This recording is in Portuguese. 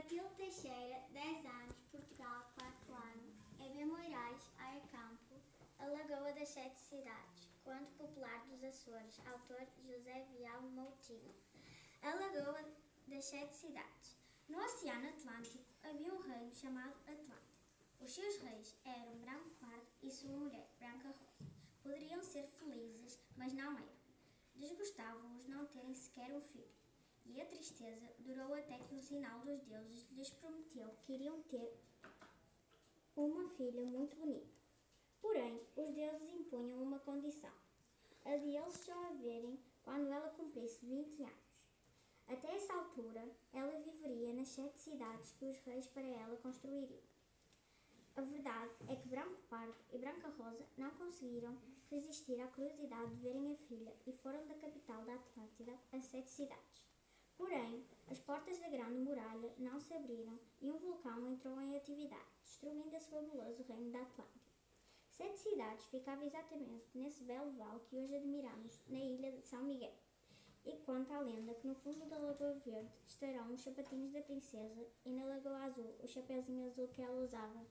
Matilde Teixeira, 10 anos, Portugal, 4 ano. Eva Moraes, Aia Campo, A Lagoa das Sete Cidades. Conto popular dos Açores. Autor José Vial Moutinho. A Lagoa das Sete Cidades. No Oceano Atlântico havia um reino chamado Atlântico. Os seus reis eram Branco Pardo e sua mulher, Branca Rosa. Poderiam ser felizes, mas não eram. Desgostavam-os não terem sequer um filho. E a tristeza durou até que o sinal dos deuses lhes prometeu que iriam ter uma filha muito bonita. Porém, os deuses impunham uma condição: a de eles só a verem quando ela cumprisse 20 anos. Até essa altura, ela viveria nas sete cidades que os reis para ela construiriam. A verdade é que Branco Pardo e Branca Rosa não conseguiram resistir à curiosidade de verem a filha e foram da capital da Atlântida a sete cidades. Porém, as portas da Grande Muralha não se abriram e um vulcão entrou em atividade, destruindo esse fabuloso reino da Atlântida. Sete cidades ficavam exatamente nesse belo vale que hoje admiramos, na ilha de São Miguel. E conta a lenda que no fundo da Lagoa Verde estarão os sapatinhos da princesa e na Lagoa Azul o chapeuzinho azul que ela usava.